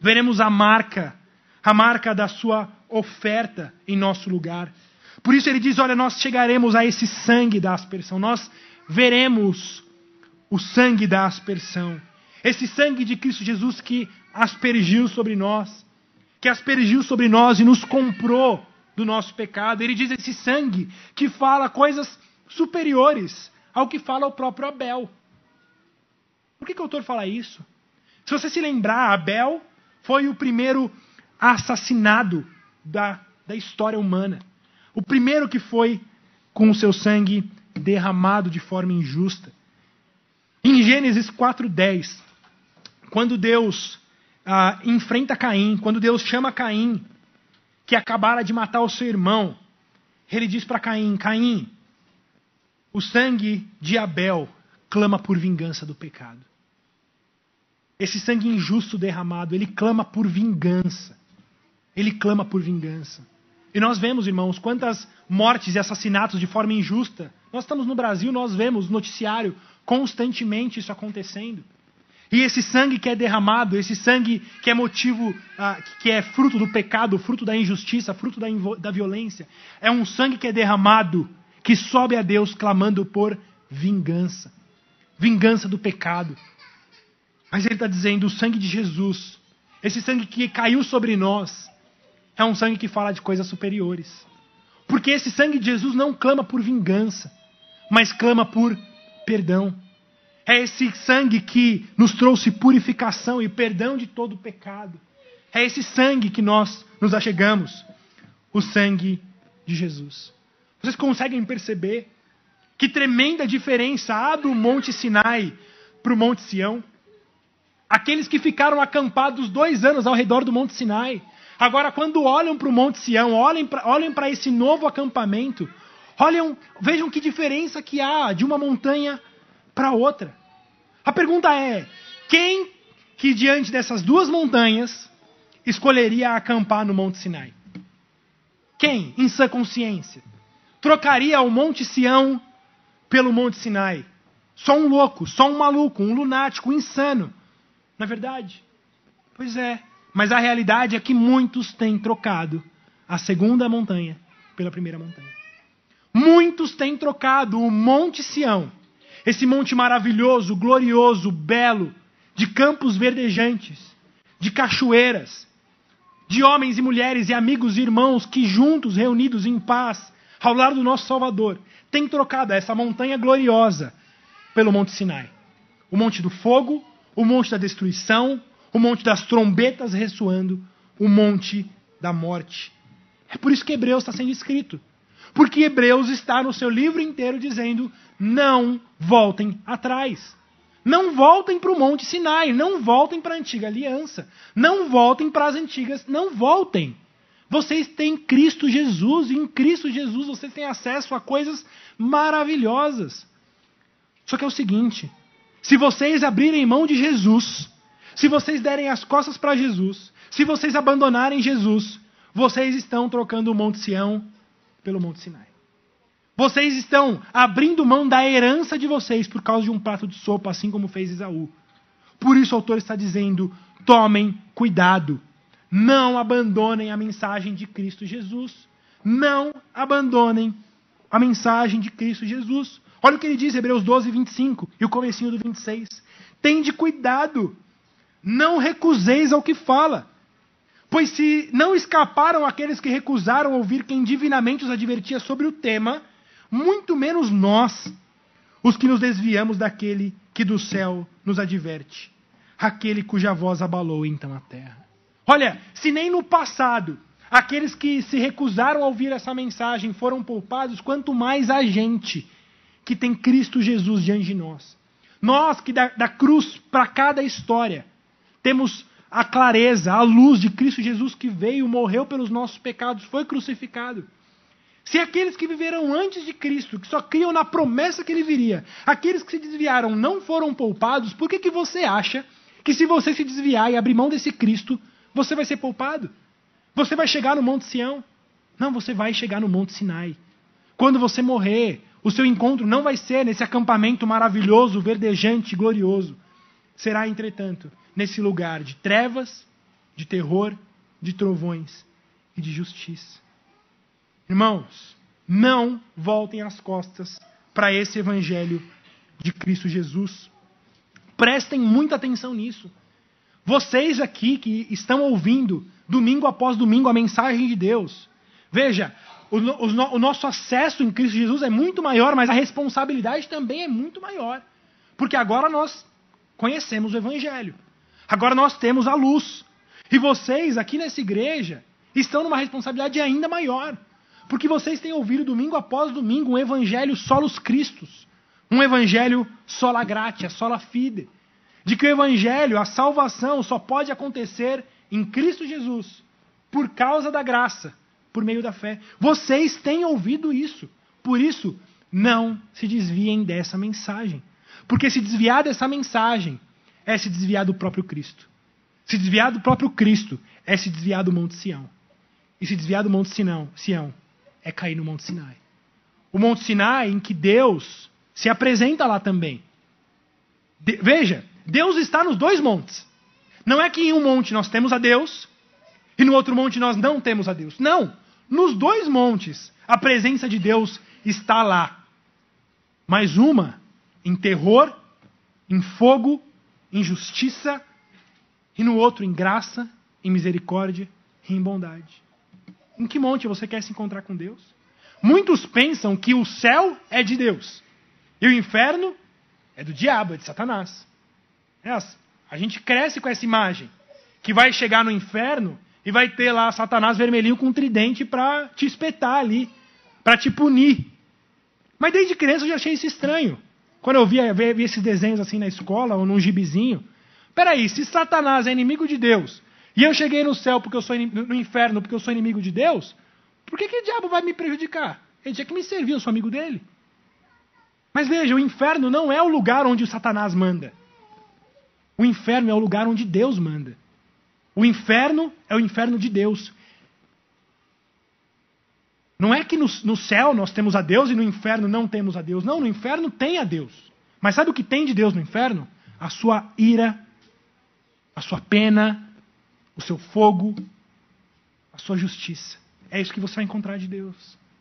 veremos a marca, a marca da sua oferta em nosso lugar. Por isso ele diz: Olha, nós chegaremos a esse sangue da aspersão, nós veremos o sangue da aspersão, esse sangue de Cristo Jesus que aspergiu sobre nós, que aspergiu sobre nós e nos comprou do nosso pecado. Ele diz esse sangue que fala coisas superiores ao que fala o próprio Abel. Por que, que o autor fala isso? Se você se lembrar, Abel foi o primeiro assassinado da, da história humana. O primeiro que foi com o seu sangue derramado de forma injusta. Em Gênesis 4,10, quando Deus ah, enfrenta Caim, quando Deus chama Caim, que acabara de matar o seu irmão, ele diz para Caim: Caim, o sangue de Abel clama por vingança do pecado. Esse sangue injusto derramado, ele clama por vingança. Ele clama por vingança. E nós vemos, irmãos, quantas mortes e assassinatos de forma injusta. Nós estamos no Brasil, nós vemos no noticiário constantemente isso acontecendo. E esse sangue que é derramado, esse sangue que é motivo, ah, que é fruto do pecado, fruto da injustiça, fruto da, da violência, é um sangue que é derramado, que sobe a Deus clamando por vingança vingança do pecado. Mas ele está dizendo: o sangue de Jesus, esse sangue que caiu sobre nós, é um sangue que fala de coisas superiores. Porque esse sangue de Jesus não clama por vingança, mas clama por perdão. É esse sangue que nos trouxe purificação e perdão de todo o pecado. É esse sangue que nós nos achegamos, o sangue de Jesus. Vocês conseguem perceber que tremenda diferença há do Monte Sinai para o Monte Sião? Aqueles que ficaram acampados dois anos ao redor do Monte Sinai. Agora, quando olham para o Monte Sião, olhem para esse novo acampamento, olham, vejam que diferença que há de uma montanha para outra. A pergunta é: quem que diante dessas duas montanhas escolheria acampar no Monte Sinai? Quem, em sua consciência, trocaria o Monte Sião pelo Monte Sinai? Só um louco, só um maluco, um lunático, um insano. Na verdade? Pois é. Mas a realidade é que muitos têm trocado a segunda montanha pela primeira montanha. Muitos têm trocado o Monte Sião, esse monte maravilhoso, glorioso, belo, de campos verdejantes, de cachoeiras, de homens e mulheres e amigos e irmãos que juntos, reunidos em paz, ao lado do nosso Salvador, têm trocado essa montanha gloriosa pelo Monte Sinai. O Monte do Fogo, o Monte da Destruição, o Monte das Trombetas ressoando, o Monte da Morte. É por isso que Hebreus está sendo escrito. Porque Hebreus está no seu livro inteiro dizendo: não voltem atrás. Não voltem para o Monte Sinai, não voltem para a antiga aliança, não voltem para as antigas, não voltem. Vocês têm Cristo Jesus, e em Cristo Jesus vocês têm acesso a coisas maravilhosas. Só que é o seguinte: se vocês abrirem mão de Jesus, se vocês derem as costas para Jesus, se vocês abandonarem Jesus, vocês estão trocando o Monte Sião pelo Monte Sinai. Vocês estão abrindo mão da herança de vocês por causa de um prato de sopa, assim como fez Isaú. Por isso o autor está dizendo: tomem cuidado. Não abandonem a mensagem de Cristo Jesus. Não abandonem a mensagem de Cristo Jesus. Olha o que ele diz, Hebreus 12, 25 e o comecinho do 26. Tende cuidado, não recuseis ao que fala. Pois se não escaparam aqueles que recusaram ouvir quem divinamente os advertia sobre o tema, muito menos nós, os que nos desviamos daquele que do céu nos adverte, aquele cuja voz abalou então a terra. Olha, se nem no passado aqueles que se recusaram a ouvir essa mensagem foram poupados, quanto mais a gente que tem Cristo Jesus diante de nós. Nós que da, da cruz para cada história temos a clareza, a luz de Cristo Jesus que veio, morreu pelos nossos pecados, foi crucificado. Se aqueles que viveram antes de Cristo, que só criam na promessa que ele viria, aqueles que se desviaram não foram poupados, por que, que você acha que se você se desviar e abrir mão desse Cristo, você vai ser poupado? Você vai chegar no Monte Sião? Não, você vai chegar no Monte Sinai. Quando você morrer, o seu encontro não vai ser nesse acampamento maravilhoso, verdejante, glorioso. Será, entretanto, nesse lugar de trevas, de terror, de trovões e de justiça. Irmãos, não voltem as costas para esse evangelho de Cristo Jesus. Prestem muita atenção nisso. Vocês aqui que estão ouvindo domingo após domingo a mensagem de Deus, veja, o, o, o, nosso acesso em Cristo Jesus é muito maior, mas a responsabilidade também é muito maior. Porque agora nós conhecemos o Evangelho. Agora nós temos a luz. E vocês, aqui nessa igreja, estão numa responsabilidade ainda maior. Porque vocês têm ouvido domingo após domingo um evangelho solos Cristos, um evangelho sola gratia, sola fide, de que o evangelho, a salvação, só pode acontecer em Cristo Jesus, por causa da graça, por meio da fé. Vocês têm ouvido isso. Por isso, não se desviem dessa mensagem. Porque se desviar dessa mensagem é se desviar do próprio Cristo. Se desviar do próprio Cristo é se desviar do Monte Sião. E se desviar do Monte Sião, Sião é cair no Monte Sinai. O Monte Sinai em que Deus se apresenta lá também. De, veja, Deus está nos dois montes. Não é que em um monte nós temos a Deus e no outro monte nós não temos a Deus. Não. Nos dois montes a presença de Deus está lá. Mas uma em terror, em fogo, em justiça, e no outro em graça, em misericórdia e em bondade. Em que monte você quer se encontrar com Deus? Muitos pensam que o céu é de Deus e o inferno é do diabo, é de Satanás. É, a gente cresce com essa imagem que vai chegar no inferno e vai ter lá Satanás vermelhinho com um tridente para te espetar ali, para te punir. Mas desde criança eu já achei isso estranho. Quando eu via, via, via esses desenhos assim na escola ou num gibizinho. Peraí, se Satanás é inimigo de Deus e eu cheguei no céu porque eu sou no inferno porque eu sou inimigo de Deus, por que, que o diabo vai me prejudicar? Ele tinha que me servir, eu sou amigo dele. Mas veja, o inferno não é o lugar onde o Satanás manda. O inferno é o lugar onde Deus manda. O inferno é o inferno de Deus. Não é que no, no, céu nós temos a Deus e no inferno não temos a Deus. Não, no inferno tem a Deus. Mas sabe o que tem de Deus no inferno? A sua ira, a sua pena, o seu fogo, a sua justiça. É isso que você vai encontrar de Deus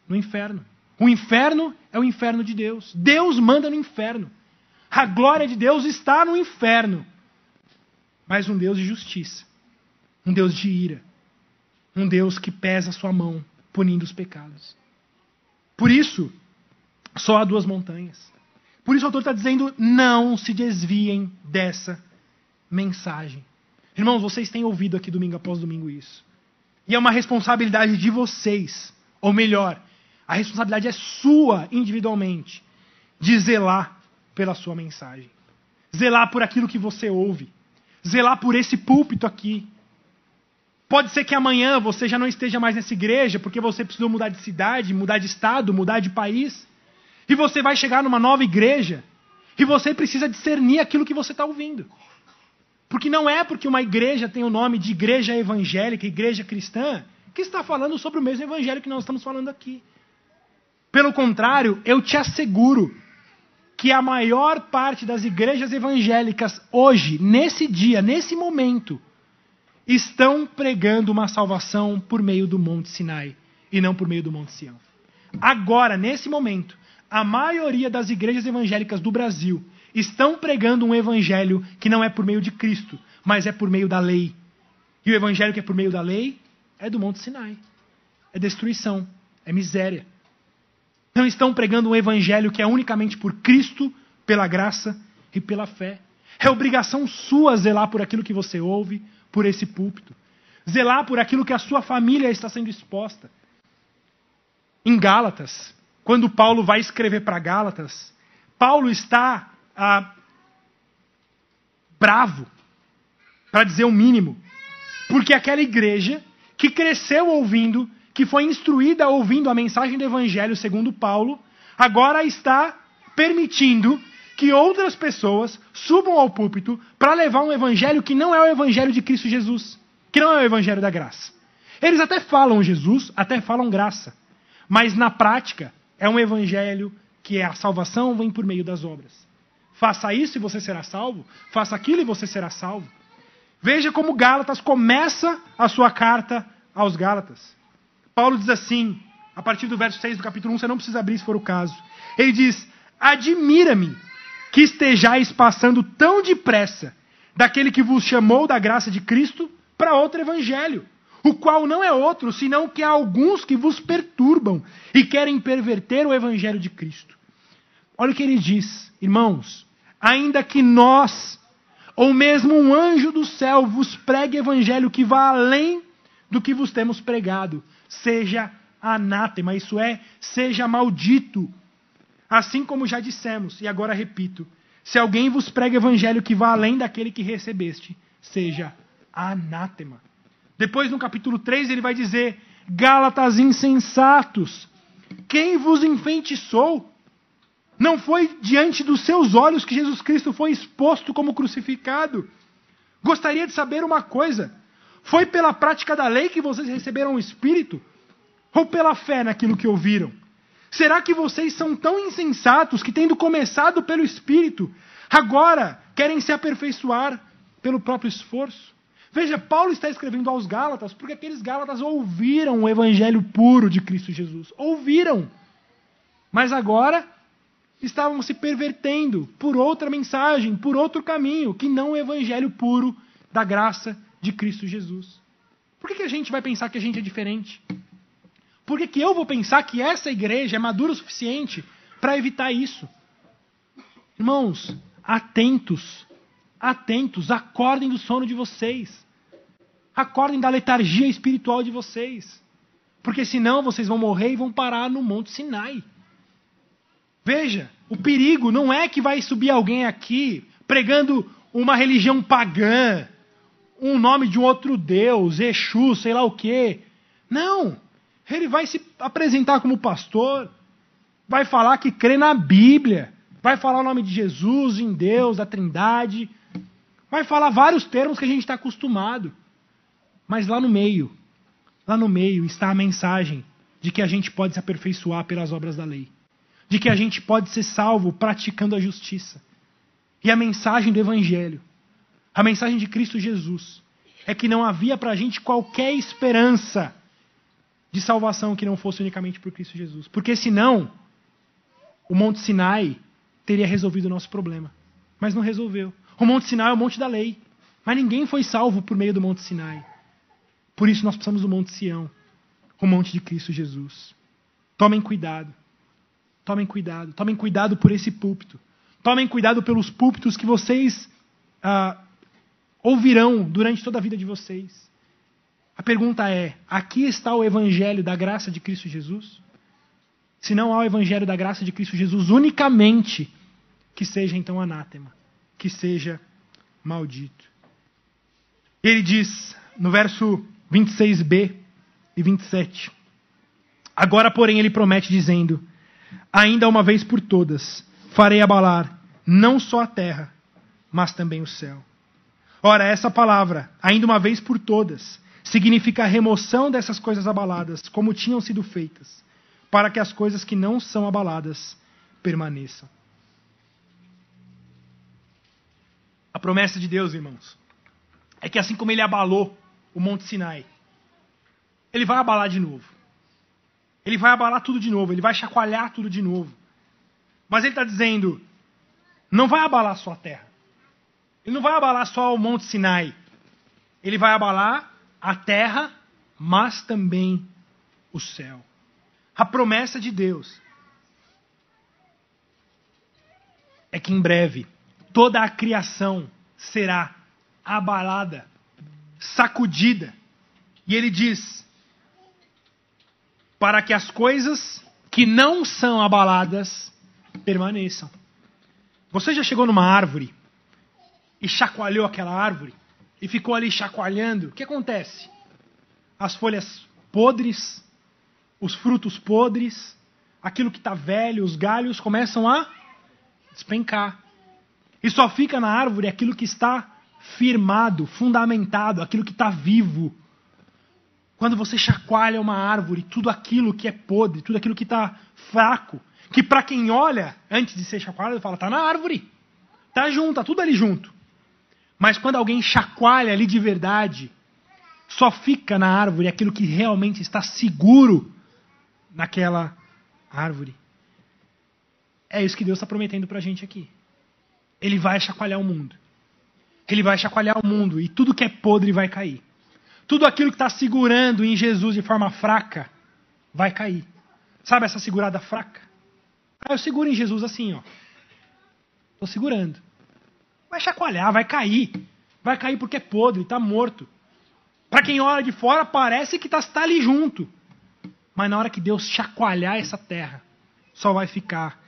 no inferno. O inferno é o inferno de Deus. Deus manda no inferno. A glória de Deus está no inferno. Mas um Deus de justiça, um Deus de ira, um Deus que pesa a sua mão, punindo os pecados. Por isso, só há duas montanhas. Por isso o autor está dizendo: não se desviem dessa mensagem. Irmãos, vocês têm ouvido aqui domingo após domingo isso. E é uma responsabilidade de vocês, ou melhor, a responsabilidade é sua individualmente, de zelar pela sua mensagem. Zelar por aquilo que você ouve. Zelar por esse púlpito aqui. Pode ser que amanhã você já não esteja mais nessa igreja porque você precisou mudar de cidade, mudar de estado, mudar de país. E você vai chegar numa nova igreja e você precisa discernir aquilo que você está ouvindo. Porque não é porque uma igreja tem o nome de igreja evangélica, igreja cristã, que está falando sobre o mesmo evangelho que nós estamos falando aqui. Pelo contrário, eu te asseguro que a maior parte das igrejas evangélicas hoje, nesse dia, nesse momento, estão pregando uma salvação por meio do Monte Sinai e não por meio do Monte Sião. Agora, nesse momento, a maioria das igrejas evangélicas do Brasil estão pregando um evangelho que não é por meio de Cristo, mas é por meio da lei. E o evangelho que é por meio da lei é do Monte Sinai. É destruição, é miséria. Não estão pregando um evangelho que é unicamente por Cristo, pela graça e pela fé. É obrigação sua zelar por aquilo que você ouve, por esse púlpito. Zelar por aquilo que a sua família está sendo exposta. Em Gálatas, quando Paulo vai escrever para Gálatas, Paulo está ah, bravo, para dizer o mínimo, porque aquela igreja que cresceu ouvindo, que foi instruída ouvindo a mensagem do Evangelho segundo Paulo, agora está permitindo que outras pessoas subam ao púlpito para levar um evangelho que não é o evangelho de Cristo Jesus, que não é o evangelho da graça. Eles até falam Jesus, até falam graça, mas na prática é um evangelho que é a salvação vem por meio das obras. Faça isso e você será salvo, faça aquilo e você será salvo. Veja como Gálatas começa a sua carta aos Gálatas. Paulo diz assim, a partir do verso 6 do capítulo 1, você não precisa abrir se for o caso. Ele diz: Admira-me que estejais passando tão depressa daquele que vos chamou da graça de Cristo para outro evangelho, o qual não é outro senão que há alguns que vos perturbam e querem perverter o evangelho de Cristo. Olha o que ele diz, irmãos, ainda que nós, ou mesmo um anjo do céu, vos pregue evangelho que vá além do que vos temos pregado, seja anátema, isso é, seja maldito. Assim como já dissemos, e agora repito: se alguém vos prega evangelho que vá além daquele que recebeste, seja anátema. Depois, no capítulo 3, ele vai dizer: Gálatas insensatos, quem vos enfeitiçou? Não foi diante dos seus olhos que Jesus Cristo foi exposto como crucificado. Gostaria de saber uma coisa: foi pela prática da lei que vocês receberam o Espírito? Ou pela fé naquilo que ouviram? Será que vocês são tão insensatos que, tendo começado pelo Espírito, agora querem se aperfeiçoar pelo próprio esforço? Veja, Paulo está escrevendo aos Gálatas porque aqueles Gálatas ouviram o evangelho puro de Cristo Jesus. Ouviram. Mas agora estavam se pervertendo por outra mensagem, por outro caminho, que não o evangelho puro da graça de Cristo Jesus. Por que, que a gente vai pensar que a gente é diferente? Por que, que eu vou pensar que essa igreja é madura o suficiente para evitar isso? Irmãos, atentos, atentos, acordem do sono de vocês. Acordem da letargia espiritual de vocês. Porque senão vocês vão morrer e vão parar no Monte Sinai. Veja, o perigo não é que vai subir alguém aqui pregando uma religião pagã, um nome de um outro Deus, Exu, sei lá o quê. Não. Ele vai se apresentar como pastor, vai falar que crê na Bíblia, vai falar o nome de Jesus, em Deus, da Trindade, vai falar vários termos que a gente está acostumado. Mas lá no meio, lá no meio está a mensagem de que a gente pode se aperfeiçoar pelas obras da lei, de que a gente pode ser salvo praticando a justiça. E a mensagem do Evangelho, a mensagem de Cristo Jesus, é que não havia para a gente qualquer esperança de salvação que não fosse unicamente por Cristo Jesus. Porque senão, o Monte Sinai teria resolvido o nosso problema. Mas não resolveu. O Monte Sinai é o monte da lei. Mas ninguém foi salvo por meio do Monte Sinai. Por isso nós precisamos do Monte Sião, o monte de Cristo Jesus. Tomem cuidado. Tomem cuidado. Tomem cuidado por esse púlpito. Tomem cuidado pelos púlpitos que vocês ah, ouvirão durante toda a vida de vocês. A pergunta é: aqui está o Evangelho da graça de Cristo Jesus? Se não há o Evangelho da graça de Cristo Jesus unicamente, que seja então anátema, que seja maldito. Ele diz no verso 26b e 27. Agora, porém, ele promete, dizendo: Ainda uma vez por todas farei abalar não só a terra, mas também o céu. Ora, essa palavra, ainda uma vez por todas, significa a remoção dessas coisas abaladas, como tinham sido feitas, para que as coisas que não são abaladas permaneçam. A promessa de Deus, irmãos, é que assim como ele abalou o Monte Sinai, ele vai abalar de novo. Ele vai abalar tudo de novo, ele vai chacoalhar tudo de novo. Mas ele está dizendo: não vai abalar a terra. Ele não vai abalar só o Monte Sinai. Ele vai abalar a terra, mas também o céu. A promessa de Deus é que em breve toda a criação será abalada, sacudida. E ele diz: para que as coisas que não são abaladas permaneçam. Você já chegou numa árvore e chacoalhou aquela árvore e ficou ali chacoalhando? O que acontece? As folhas podres, os frutos podres, aquilo que está velho, os galhos começam a despencar. E só fica na árvore aquilo que está firmado, fundamentado, aquilo que está vivo. Quando você chacoalha uma árvore, tudo aquilo que é podre, tudo aquilo que está fraco, que para quem olha antes de ser chacoalhado, fala, está na árvore, está junto, está tudo ali junto. Mas quando alguém chacoalha ali de verdade, só fica na árvore aquilo que realmente está seguro naquela árvore. É isso que Deus está prometendo para a gente aqui. Ele vai chacoalhar o mundo. Ele vai chacoalhar o mundo e tudo que é podre vai cair. Tudo aquilo que está segurando em Jesus de forma fraca vai cair. Sabe essa segurada fraca? Ah, eu seguro em Jesus assim, ó. Estou segurando. Vai chacoalhar, vai cair. Vai cair porque é podre, está morto. Para quem olha de fora, parece que está tá ali junto. Mas na hora que Deus chacoalhar essa terra, só vai ficar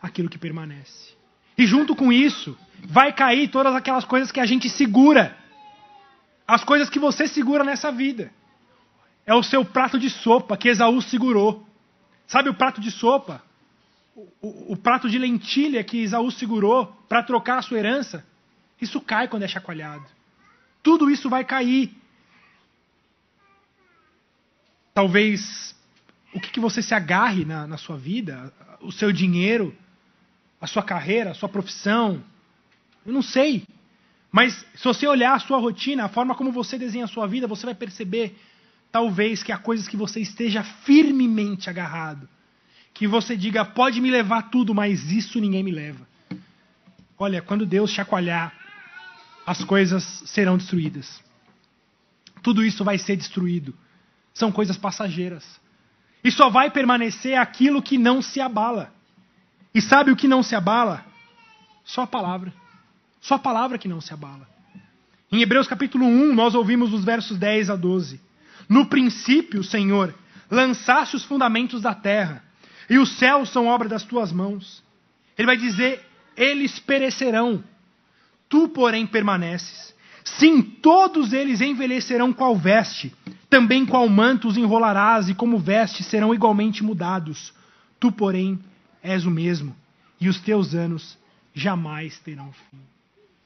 aquilo que permanece. E junto com isso, vai cair todas aquelas coisas que a gente segura. As coisas que você segura nessa vida. É o seu prato de sopa que Esaú segurou. Sabe o prato de sopa? O, o, prato de lentilha que Esaú segurou para trocar a sua herança? Isso cai quando é chacoalhado. Tudo isso vai cair. Talvez o que, que você se agarre na, na sua vida, o seu dinheiro, a sua carreira, a sua profissão. Eu não sei. Mas se você olhar a sua rotina, a forma como você desenha a sua vida, você vai perceber, talvez, que há coisas que você esteja firmemente agarrado. Que você diga, pode me levar tudo, mas isso ninguém me leva. Olha, quando Deus chacoalhar, as coisas serão destruídas. Tudo isso vai ser destruído. São coisas passageiras. E só vai permanecer aquilo que não se abala. E sabe o que não se abala? Só a palavra. Só a palavra que não se abala. Em Hebreus capítulo 1, nós ouvimos os versos 10 a 12. No princípio, Senhor, lançaste os fundamentos da terra, e os céus são obra das tuas mãos. Ele vai dizer: eles perecerão, tu, porém, permaneces. Sim, todos eles envelhecerão qual veste, também qual manto os enrolarás, e como veste serão igualmente mudados. Tu, porém, és o mesmo, e os teus anos jamais terão fim.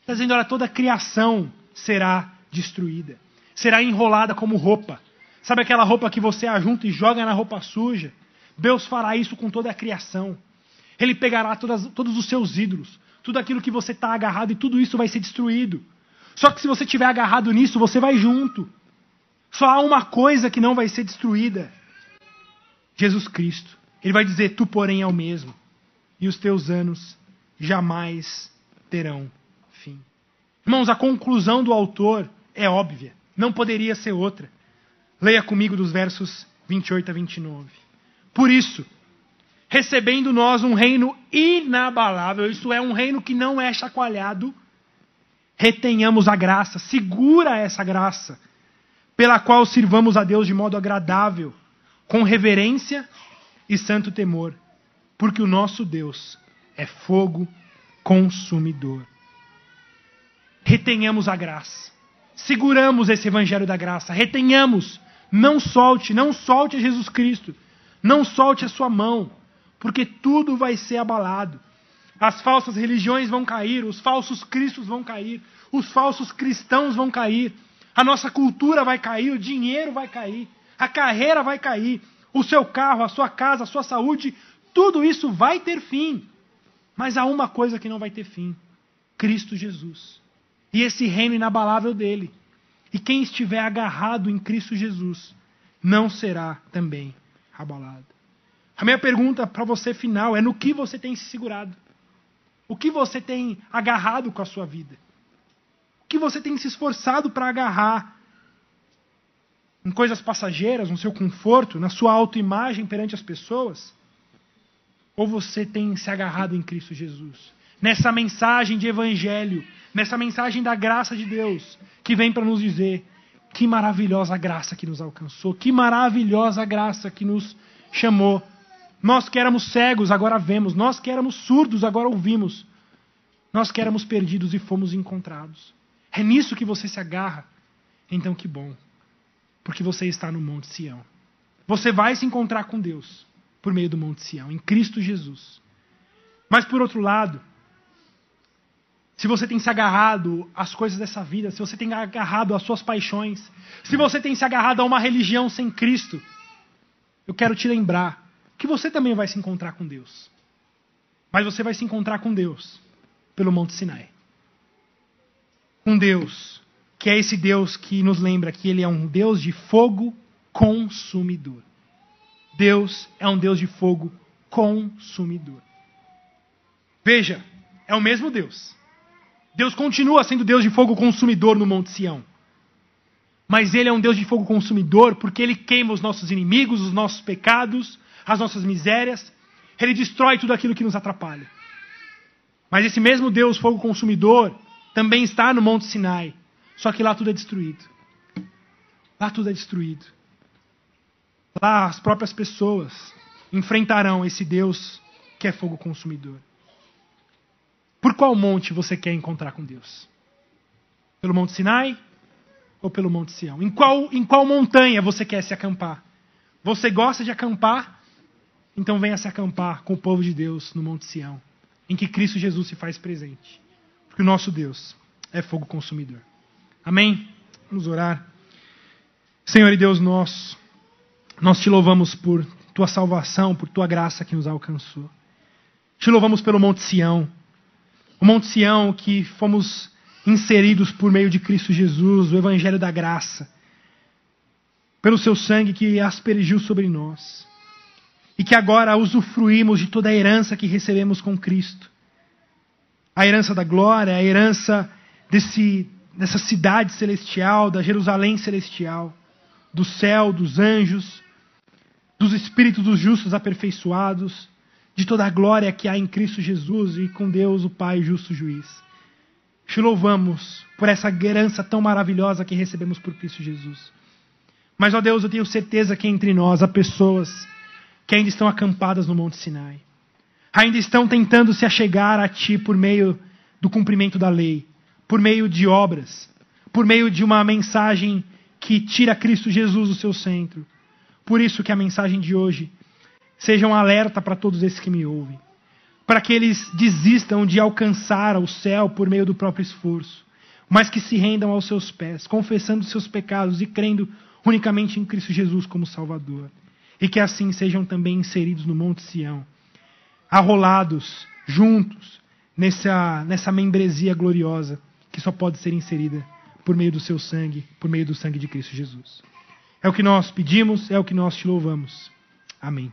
Está dizendo, olha, toda a criação será destruída, será enrolada como roupa. Sabe aquela roupa que você ajunta e joga na roupa suja? Deus fará isso com toda a criação. Ele pegará todas, todos os seus ídolos, tudo aquilo que você está agarrado, e tudo isso vai ser destruído. Só que se você estiver agarrado nisso, você vai junto. Só há uma coisa que não vai ser destruída: Jesus Cristo. Ele vai dizer: Tu, porém, é o mesmo, e os teus anos jamais terão fim. Irmãos, a conclusão do autor é óbvia, não poderia ser outra. Leia comigo dos versos 28 a 29. Por isso, recebendo nós um reino inabalável, isto é, um reino que não é chacoalhado, retenhamos a graça, segura essa graça, pela qual sirvamos a Deus de modo agradável, com reverência e santo temor, porque o nosso Deus é fogo consumidor. Retenhamos a graça, seguramos esse evangelho da graça, retenhamos, não solte, não solte Jesus Cristo, não solte a sua mão, porque tudo vai ser abalado. As falsas religiões vão cair, os falsos cristos vão cair, os falsos cristãos vão cair, a nossa cultura vai cair, o dinheiro vai cair, a carreira vai cair, o seu carro, a sua casa, a sua saúde, tudo isso vai ter fim. Mas há uma coisa que não vai ter fim: Cristo Jesus. E esse reino inabalável dele. E quem estiver agarrado em Cristo Jesus não será também abalado. A minha pergunta para você final é: no que você tem se segurado? O que você tem agarrado com a sua vida? O que você tem se esforçado para agarrar? Em coisas passageiras, no seu conforto, na sua autoimagem perante as pessoas? Ou você tem se agarrado em Cristo Jesus? Nessa mensagem de evangelho, nessa mensagem da graça de Deus, que vem para nos dizer que maravilhosa graça que nos alcançou, que maravilhosa graça que nos chamou. Nós que éramos cegos, agora vemos. Nós que éramos surdos, agora ouvimos. Nós que éramos perdidos e fomos encontrados. É nisso que você se agarra. Então que bom, porque você está no Monte Sião. Você vai se encontrar com Deus por meio do Monte Sião, em Cristo Jesus. Mas por outro lado, se você tem se agarrado às coisas dessa vida, se você tem agarrado às suas paixões, se você tem se agarrado a uma religião sem Cristo, eu quero te lembrar que você também vai se encontrar com Deus. Mas você vai se encontrar com Deus pelo Monte Sinai. Com Deus, que é esse Deus que nos lembra que Ele é um Deus de fogo consumidor. Deus é um Deus de fogo consumidor. Veja, é o mesmo Deus. Deus continua sendo Deus de fogo consumidor no Monte Sião. Mas Ele é um Deus de fogo consumidor porque Ele queima os nossos inimigos, os nossos pecados, as nossas misérias. Ele destrói tudo aquilo que nos atrapalha. Mas esse mesmo Deus, fogo consumidor, também está no Monte Sinai. Só que lá tudo é destruído. Lá tudo é destruído. Lá as próprias pessoas enfrentarão esse Deus que é fogo consumidor. Por qual monte você quer encontrar com Deus? Pelo Monte Sinai ou pelo Monte Sião? Em qual, em qual montanha você quer se acampar? Você gosta de acampar? Então venha se acampar com o povo de Deus no Monte Sião, em que Cristo Jesus se faz presente. Porque o nosso Deus é fogo consumidor. Amém? Vamos orar. Senhor e Deus nosso. Nós te louvamos por tua salvação, por tua graça que nos alcançou. Te louvamos pelo Monte Sião. O Monte Sião que fomos inseridos por meio de Cristo Jesus, o Evangelho da graça. Pelo seu sangue que aspergiu sobre nós. E que agora usufruímos de toda a herança que recebemos com Cristo. A herança da glória, a herança desse, dessa cidade celestial, da Jerusalém celestial, do céu, dos anjos dos espíritos dos justos aperfeiçoados, de toda a glória que há em Cristo Jesus e com Deus, o Pai, justo juiz. Te louvamos por essa herança tão maravilhosa que recebemos por Cristo Jesus. Mas, ó Deus, eu tenho certeza que entre nós há pessoas que ainda estão acampadas no Monte Sinai. Ainda estão tentando se achegar a Ti por meio do cumprimento da lei, por meio de obras, por meio de uma mensagem que tira Cristo Jesus do seu centro por isso que a mensagem de hoje seja um alerta para todos esses que me ouvem, para que eles desistam de alcançar o céu por meio do próprio esforço, mas que se rendam aos seus pés, confessando seus pecados e crendo unicamente em Cristo Jesus como Salvador, e que assim sejam também inseridos no Monte Sião, arrolados juntos nessa nessa membresia gloriosa que só pode ser inserida por meio do seu sangue, por meio do sangue de Cristo Jesus. É o que nós pedimos, é o que nós te louvamos. Amém.